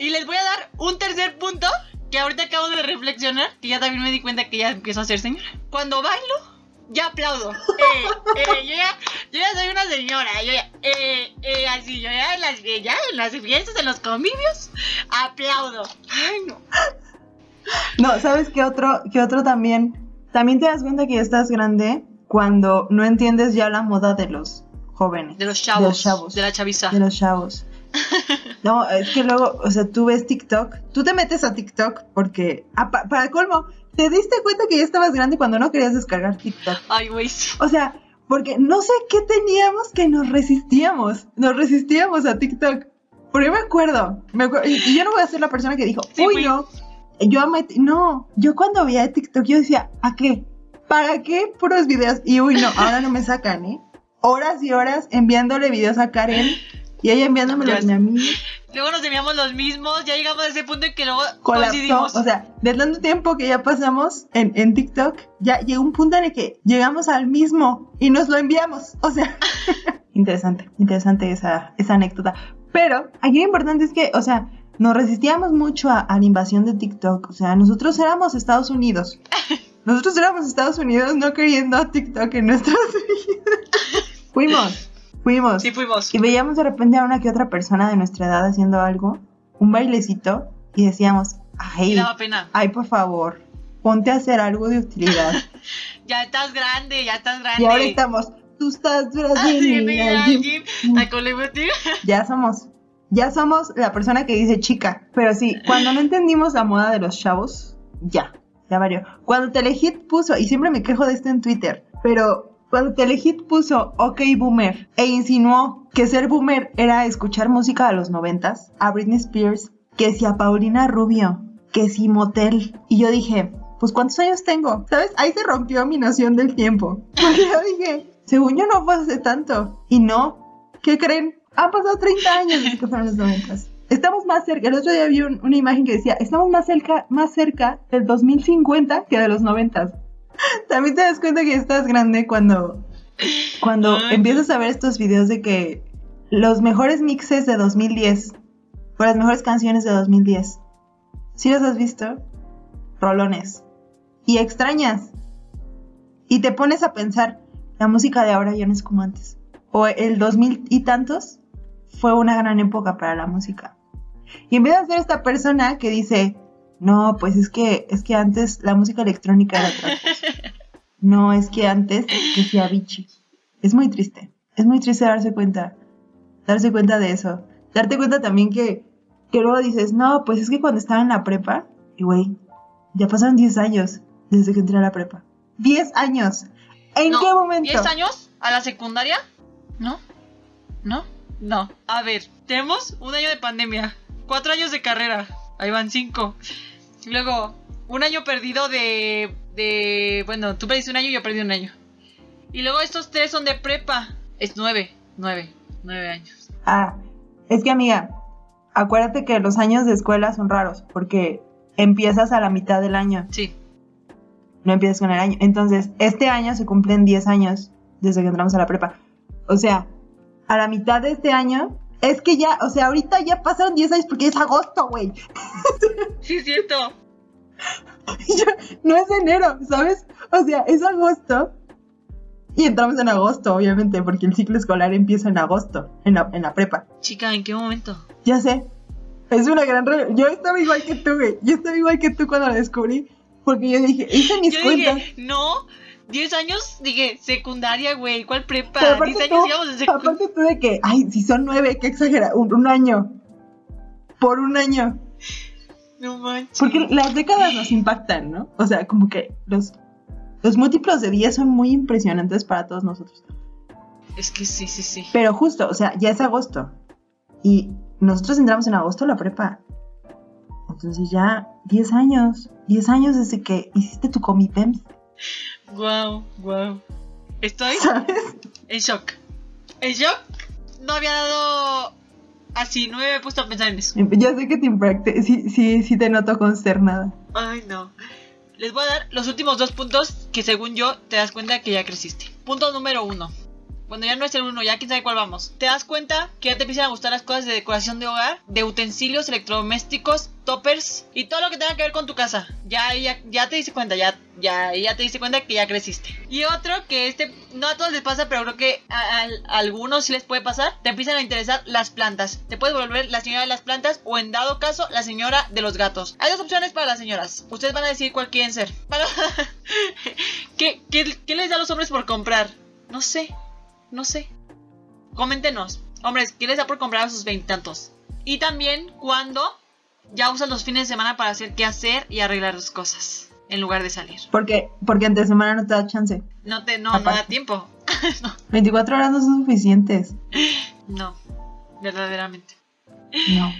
Y les voy a dar un tercer punto que ahorita acabo de reflexionar, que ya también me di cuenta que ya empiezo a ser señora. Cuando bailo, ya aplaudo. Eh, eh, yo, ya, yo ya soy una señora. Yo ya, eh, eh, así, yo ya en las, ya en las fiestas, en los convivios, aplaudo. Ay, no. No, ¿sabes qué otro, qué otro también? También te das cuenta que ya estás grande cuando no entiendes ya la moda de los jóvenes. De los chavos. De los chavos. De la chaviza. De los chavos. No, es que luego, o sea, tú ves TikTok, tú te metes a TikTok porque, ah, pa- para colmo, te diste cuenta que ya estabas grande cuando no querías descargar TikTok. Ay, güey. O sea, porque no sé qué teníamos que nos resistíamos, nos resistíamos a TikTok. Porque yo me acuerdo, me acuerdo y, yo no voy a ser la persona que dijo, Sí, uy, no, yo no, yo cuando veía TikTok yo decía, ¿a qué? ¿Para qué puros videos? Y uy, no, ahora no me sacan, ¿eh? Horas y horas enviándole videos a Karen y ella enviándomelos a mí. Luego nos enviamos los mismos, ya llegamos a ese punto en que luego coincidimos. O sea, de tanto tiempo que ya pasamos en, en TikTok, ya llegó un punto en el que llegamos al mismo y nos lo enviamos. O sea, *laughs* interesante, interesante esa, esa anécdota. Pero aquí lo importante es que, o sea, nos resistíamos mucho a, a la invasión de TikTok. O sea, nosotros éramos Estados Unidos. *laughs* Nosotros éramos Estados Unidos no queriendo a TikTok en nuestras *laughs* vidas. Fuimos, fuimos. Sí, fuimos. Y veíamos de repente a una que otra persona de nuestra edad haciendo algo, un bailecito, y decíamos, Y ay, daba pena. ay, por favor, ponte a hacer algo de utilidad. *laughs* Ya estás grande, ya estás grande. y ahora estamos, tú estás Así, Brasil, mira, Jim". Jim, la colemotiva. ya somos, ya somos la persona que dice chica. Pero sí, cuando no entendimos la moda de los chavos, ya, ya varió. Cuando Telehit puso, y siempre me quejo de esto en Twitter, pero cuando Telehit puso OK Boomer e insinuó que ser boomer era escuchar música de los noventas, a Britney Spears, que si a Paulina Rubio, que si Motel, y yo dije, pues ¿cuántos años tengo? ¿Sabes? Ahí se rompió mi noción del tiempo. *laughs* Porque yo dije, según yo no fue hace tanto. Y no, ¿qué creen? Han pasado 30 años desde que fueron los noventas. Estamos más cerca, el otro día vi un- una imagen que decía, estamos más cerca, más cerca del 2050 que de los noventas. *laughs* También te das cuenta que estás grande cuando, cuando Ay. empiezas a ver estos videos de que los mejores mixes de 2010 o las mejores canciones de 2010. ¿Sí los has visto? Rolones. Y extrañas. Y te pones a pensar, la música de ahora ya no es como antes. O el 2000 y tantos fue una gran época para la música. Y en vez de ser esta persona que dice, no, pues es que, es que antes la música electrónica era otra cosa. No, es que antes decía Avicii. Es muy triste. Es muy triste darse cuenta. Darse cuenta de eso. darte cuenta también que, que luego dices, no, pues es que cuando estaba en la prepa, y güey, ya pasaron 10 años desde que entré a la prepa. 10 años. ¿En No, qué momento? ¿10 años a la secundaria? ¿No? ¿No? No. A ver, tenemos un año de pandemia, cuatro años de carrera, ahí van cinco. Luego, un año perdido de, de... Bueno, tú perdiste un año y yo perdí un año. Y luego estos tres son de prepa. Es nueve, nueve, nueve años. Ah, es que amiga, acuérdate que los años de escuela son raros, porque empiezas a la mitad del año, Sí. no empiezas con el año. Entonces, este año se cumplen 10 años desde que entramos a la prepa. O sea, a la mitad de este año, es que ya, o sea, ahorita ya pasaron 10 años porque es agosto, güey. Sí, es cierto. *laughs* Ya, no es enero, ¿sabes? O sea, es agosto. Y entramos en agosto, obviamente, porque el ciclo escolar empieza en agosto, en la, en la prepa. Chica, ¿en qué momento? Ya sé. Es una gran... re- Yo estaba igual que tú, güey. Yo estaba igual que tú cuando lo descubrí. Porque yo dije, hice mis Yo cuentas. dije, no, 10 años, dije, secundaria, güey, ¿cuál prepa? Pero 10 aparte años tú, de secundaria. aparte tú de que, ay, si son nueve, qué exagera, un, un año. Por un año. No manches. Porque las décadas nos impactan, ¿no? O sea, como que los, los múltiplos de 10 son muy impresionantes para todos nosotros. Es que sí, sí, sí. Pero justo, o sea, ya es agosto. Y nosotros entramos en agosto a la prepa. Entonces ya 10 años. 10 años desde que hiciste tu comipems, Wow, wow. Estoy ¿sabes? en shock. En shock. No había dado así, no me había puesto a pensar en eso. Ya sé que te impacte. Sí, sí, sí te noto consternada. Ay, no. Les voy a dar los últimos dos puntos que según yo te das cuenta que ya creciste. Punto número uno. Bueno, ya no es el uno, ya quién sabe cuál vamos. Te das cuenta que ya te empiezan a gustar las cosas de decoración de hogar, de utensilios electrodomésticos, toppers y todo lo que tenga que ver con tu casa. Ya, ya, ya te diste cuenta, ya, ya, ya te diste cuenta que ya creciste. Y otro que este, no a todos les pasa, pero creo que a, algunos sí les puede pasar. Te empiezan a interesar las plantas. Te puedes volver la señora de las plantas o en dado caso la señora de los gatos. Hay dos opciones para las señoras. Ustedes van a decidir cuál quieren ser. *laughs* Para- ¿Qué, qué, qué les da a los hombres por comprar? No sé. No sé. Coméntenos. Hombres, ¿qué les da por comprar a sus veintitantos? Y también cuando ya usas los fines de semana para hacer qué hacer y arreglar tus cosas. En lugar de salir. Porque, porque entre semana no te da chance. No te, no, no da tiempo. *laughs* 24 horas no son suficientes. No. Verdaderamente. No.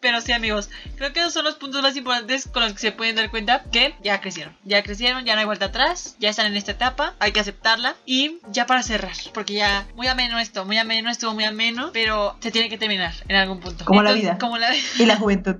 Pero sí, amigos, creo que esos son los puntos más importantes con los que se pueden dar cuenta que ya crecieron. Ya crecieron, ya no hay vuelta atrás, ya están en esta etapa, hay que aceptarla. Y ya para cerrar, porque ya muy ameno esto, muy ameno esto, muy ameno, pero se tiene que terminar en algún punto. Como la vida. Como la vida. Y la *laughs* juventud.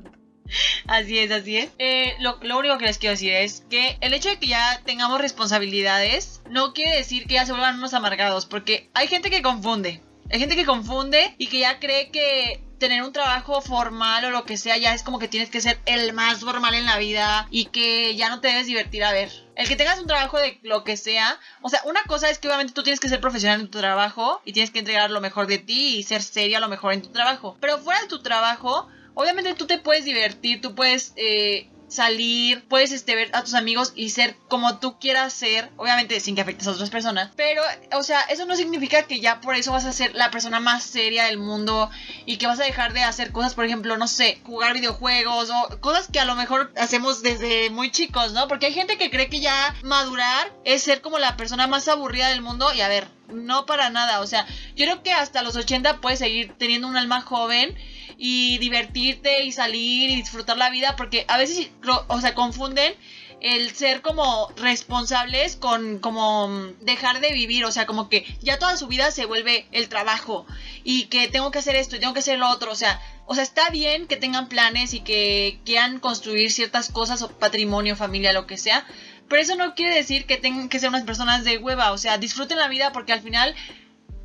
*laughs* Así es, así es. Eh, lo, único que les quiero decir es que el hecho de que ya tengamos responsabilidades no quiere decir que ya se vuelvan unos amargados, porque hay gente que confunde. Hay gente que confunde y que ya cree que tener un trabajo formal o lo que sea ya es como que tienes que ser el más formal en la vida y que ya no te debes divertir a ver. El que tengas un trabajo de lo que sea, o sea, una cosa es que obviamente tú tienes que ser profesional en tu trabajo y tienes que entregar lo mejor de ti y ser seria lo mejor en tu trabajo. Pero fuera de tu trabajo, obviamente tú te puedes divertir, tú puedes eh, salir, puedes este, ver a tus amigos y ser como tú quieras ser, obviamente sin que afectes a otras personas, pero, o sea, eso no significa que ya por eso vas a ser la persona más seria del mundo y que vas a dejar de hacer cosas, por ejemplo, no sé, jugar videojuegos o cosas que a lo mejor hacemos desde muy chicos, ¿no? Porque hay gente que cree que ya madurar es ser como la persona más aburrida del mundo y a ver, no para nada, o sea, yo creo que hasta los 80 puedes seguir teniendo un alma joven y divertirte y salir y disfrutar la vida porque a veces o sea confunden el ser como responsables con como dejar de vivir, o sea, como que ya toda su vida se vuelve el trabajo y que tengo que hacer esto y tengo que hacer lo otro, o sea, o sea, está bien que tengan planes y que quieran construir ciertas cosas o patrimonio, familia, lo que sea, pero eso no quiere decir que tengan que ser unas personas de hueva, o sea, disfruten la vida porque al final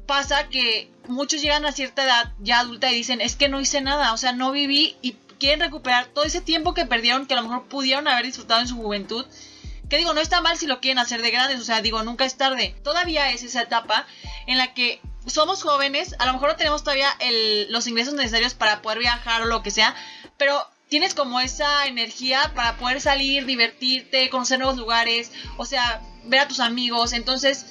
pasa que muchos llegan a cierta edad ya adulta y dicen, es que no hice nada, o sea, no viví y quieren recuperar todo ese tiempo que perdieron, que a lo mejor pudieron haber disfrutado en su juventud. Que digo, no está mal si lo quieren hacer de grandes, o sea, digo, nunca es tarde. Todavía es esa etapa en la que somos jóvenes, a lo mejor no tenemos todavía el- los ingresos necesarios para poder viajar o lo que sea, pero tienes como esa energía para poder salir, divertirte, conocer nuevos lugares, o sea, ver a tus amigos. Entonces,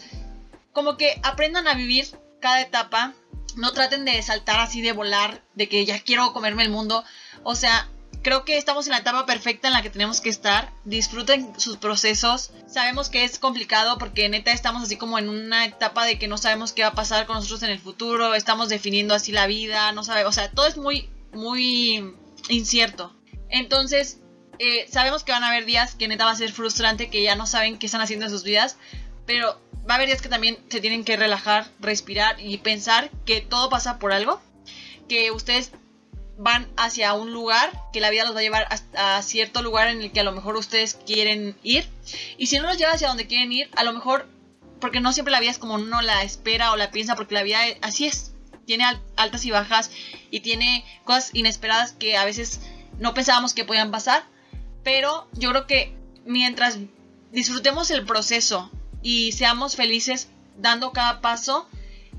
como que aprendan a vivir cada etapa no traten de saltar así de volar, de que ya quiero comerme el mundo. O sea, creo que estamos en la etapa perfecta en la que tenemos que estar. Disfruten sus procesos. Sabemos que es complicado porque neta estamos así como en una etapa de que no sabemos qué va a pasar con nosotros en el futuro. Estamos definiendo así la vida, no sabemos, o sea, todo es muy, muy incierto. Entonces, eh, sabemos que van a haber días que neta va a ser frustrante, que ya no saben qué están haciendo en sus vidas, pero va a haber días que también se tienen que relajar, respirar y pensar que todo pasa por algo, que ustedes van hacia un lugar, que la vida los va a llevar a, a, cierto lugar en el que a lo mejor ustedes quieren ir. Y si no los lleva hacia donde quieren ir, a lo mejor, porque no siempre la vida es como uno la espera o la piensa, porque la vida así es. Tiene altas y bajas y tiene cosas inesperadas que a veces no pensábamos que podían pasar. Pero yo creo que mientras disfrutemos el proceso y seamos felices dando cada paso,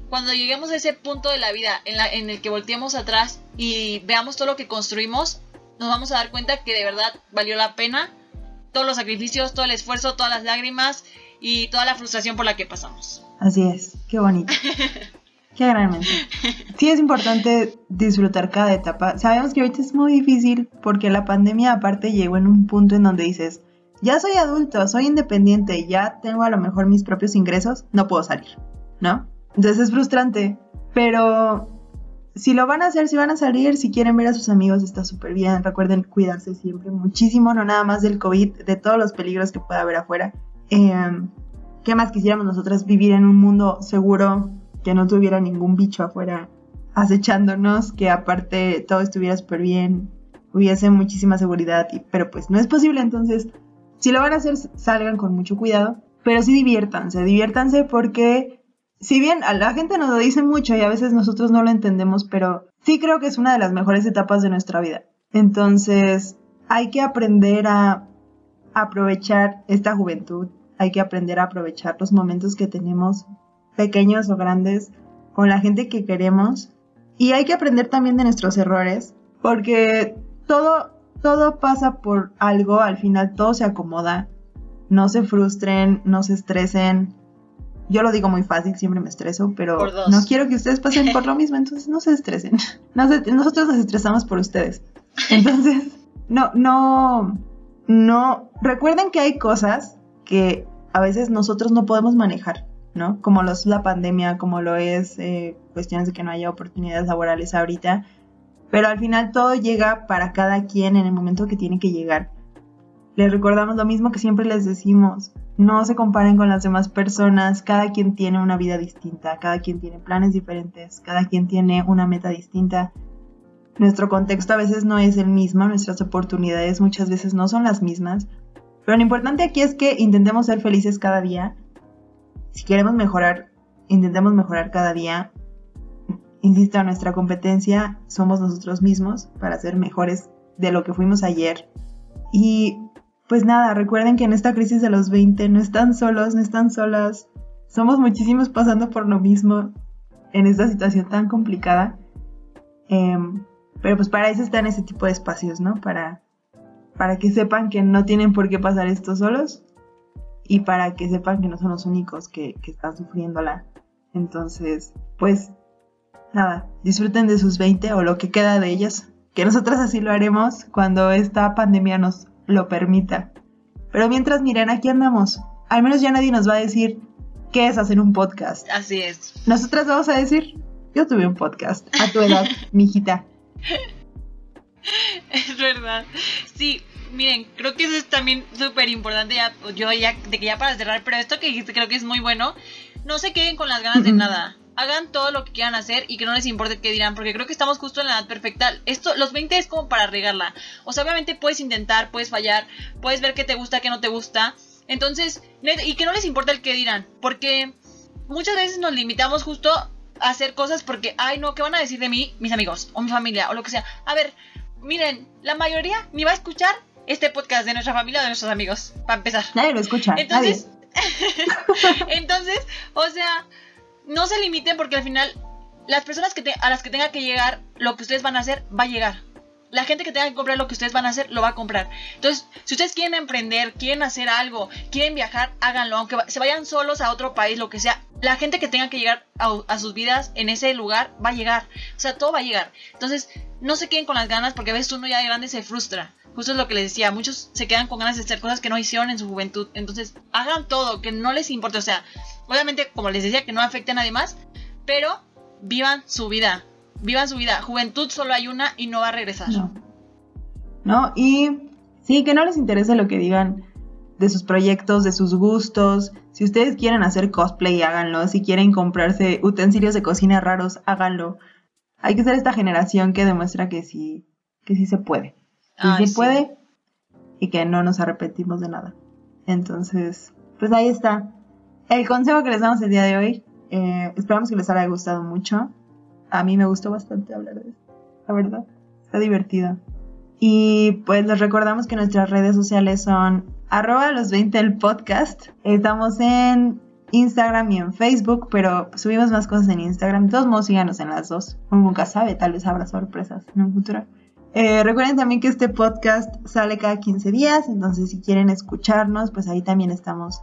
cuando lleguemos a ese punto de la vida en, la, en el que volteemos atrás y veamos todo lo que construimos, nos vamos a dar cuenta que de verdad valió la pena todos los sacrificios, todo el esfuerzo, todas las lágrimas y toda la frustración por la que pasamos. Así es, qué bonito. *laughs* qué gran mensaje. Sí es importante disfrutar cada etapa. Sabemos que ahorita es muy difícil porque la pandemia aparte llegó en un punto en donde dices, ya soy adulto, soy independiente, ya tengo a lo mejor mis propios ingresos, no puedo salir, ¿no? Entonces es frustrante, pero si lo van a hacer, si van a salir, si quieren ver a sus amigos, está súper bien. Recuerden cuidarse siempre muchísimo, no nada más del COVID, de todos los peligros que pueda haber afuera. Eh, ¿Qué más quisiéramos nosotras vivir en un mundo seguro, que no tuviera ningún bicho afuera acechándonos, que aparte todo estuviera súper bien, hubiese muchísima seguridad, pero pues no es posible, entonces si lo van a hacer, salgan con mucho cuidado, pero sí diviértanse, diviértanse porque si bien a la gente nos lo dice mucho y a veces nosotros no lo entendemos, pero sí creo que es una de las mejores etapas de nuestra vida. Entonces, hay que aprender a aprovechar esta juventud, hay que aprender a aprovechar los momentos que tenemos, pequeños o grandes, con la gente que queremos. Y hay que aprender también de nuestros errores, porque todo, todo pasa por algo, al final todo se acomoda. No se frustren, no se estresen, yo lo digo muy fácil, siempre me estreso, pero no quiero que ustedes pasen por lo *laughs* mismo, entonces no se estresen. nosotros nos estresamos por ustedes. Entonces, no, no, no. Recuerden que hay cosas que a veces nosotros no podemos manejar, ¿no? Como lo es la pandemia, como lo es eh, cuestiones de que no haya oportunidades laborales ahorita. Pero al final todo llega para cada quien en el momento que tiene que llegar. Les recordamos lo mismo que siempre les decimos. No se comparen con las demás personas. Cada quien tiene una vida distinta. Cada quien tiene planes diferentes. Cada quien tiene una meta distinta. Nuestro contexto a veces no es el mismo. Nuestras oportunidades muchas veces no son las mismas. Pero lo importante aquí es que intentemos ser felices cada día. Si queremos mejorar, intentemos mejorar cada día. Insisto, nuestra competencia somos nosotros mismos para ser mejores de lo que fuimos ayer. Y pues nada, recuerden que en esta crisis de los 20 no están solos, no están solas. Somos muchísimos pasando por lo mismo en esta situación tan complicada. Em, pero pues para eso están ese tipo de espacios, ¿no? Para, para que sepan que no tienen por qué pasar esto solos y para que sepan que no son los únicos que, que están sufriéndola. Entonces, pues nada, disfruten de sus 20 o lo que queda de ellos, que nosotras así lo haremos cuando esta pandemia nos lo permita. Pero mientras, miren, aquí andamos. Al menos ya nadie nos va a decir qué es hacer un podcast. Así es. Nosotras vamos a decir, yo tuve un podcast a tu edad, *laughs* mijita. Es verdad. Sí, miren, creo que eso es también súper importante. Ya, yo ya, de que ya para cerrar, pero esto que dijiste creo que es muy bueno. No se queden con las ganas de nada hagan todo lo que quieran hacer y que no les importe qué dirán, porque creo que estamos justo en la edad perfecta. Esto, los 20 es como para regarla. O sea, obviamente puedes intentar, puedes fallar, puedes ver qué te gusta, qué no te gusta. Entonces, y que no les importa el qué dirán, porque muchas veces nos limitamos justo a hacer cosas porque, ay, no, ¿qué van a decir de mí mis amigos o mi familia o lo que sea? A ver, miren, la mayoría ni va a escuchar este podcast de nuestra familia o de nuestros amigos, para empezar. Nadie lo escucha. Entonces, *laughs* entonces, o sea, no se limiten porque al final las personas que a las que tenga que llegar lo que ustedes van a hacer va a llegar. La gente que tenga que comprar lo que ustedes van a hacer lo va a comprar. Entonces, si ustedes quieren emprender, quieren hacer algo, quieren viajar, háganlo. Aunque se vayan solos a otro país, lo que sea, la gente que tenga que llegar a, a sus vidas en ese lugar va a llegar. O sea, todo va a llegar. Entonces, no se queden con las ganas porque a veces uno ya de grande se frustra. Justo es lo que les decía, muchos se quedan con ganas de hacer cosas que no hicieron en su juventud. Entonces, hagan todo, que no les importe. O sea, obviamente, como les decía, que no afecte a nadie más, pero vivan su vida. Vivan su vida. Juventud solo hay una y no va a regresar. No. ¿No? Y sí, que no les interese lo que digan de sus proyectos, de sus gustos. Si ustedes quieren hacer cosplay, háganlo. Si quieren comprarse utensilios de cocina raros, háganlo. Hay que ser esta generación que demuestra que sí, que sí se puede. Que Ay, sí sí. puede y que no nos arrepentimos de nada. Entonces, pues ahí está. El consejo que les damos el día de hoy. eh, esperamos que les haya gustado mucho. A mí me gustó bastante hablar de esto, la verdad. Está divertido. Y pues les recordamos que nuestras redes sociales son arroba los 20 el podcast. Estamos en Instagram y en Facebook, pero subimos más cosas en Instagram. De todos modos, síganos en las dos. Uno nunca sabe, tal vez habrá sorpresas en un futuro. Eh, recuerden también que este podcast sale cada 15 días, entonces si quieren escucharnos, pues ahí también estamos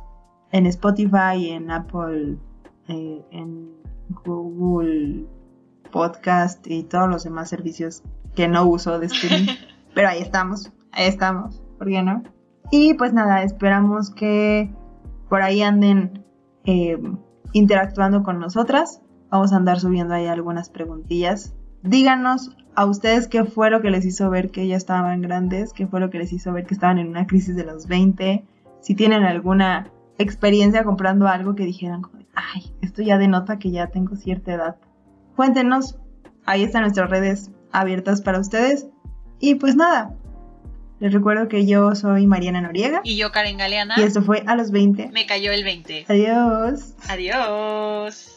en Spotify, en Apple, eh, en Google Podcast y todos los demás servicios que no uso de streaming. *laughs* Pero ahí estamos, ahí estamos, ¿por qué no? Y pues nada, esperamos que por ahí anden eh, interactuando con nosotras. Vamos a andar subiendo ahí algunas preguntillas. Díganos a ustedes qué fue lo que les hizo ver que ya estaban grandes, qué fue lo que les hizo ver que estaban en una crisis de los 20. Si tienen alguna experiencia comprando algo que dijeran, ay, esto ya denota que ya tengo cierta edad. Cuéntenos, ahí están nuestras redes abiertas para ustedes. Y pues nada, les recuerdo que yo soy Mariana Noriega Y yo, Karen Galeana, y esto fue a los 20. me cayó el 20. Adiós. Adiós.